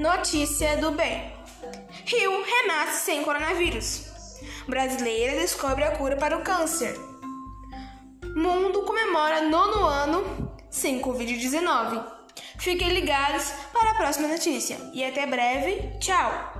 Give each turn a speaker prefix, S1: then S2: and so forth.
S1: Notícia do bem. Rio renasce sem coronavírus. Brasileira descobre a cura para o câncer. Mundo comemora nono ano sem Covid-19. Fiquem ligados para a próxima notícia e até breve. Tchau!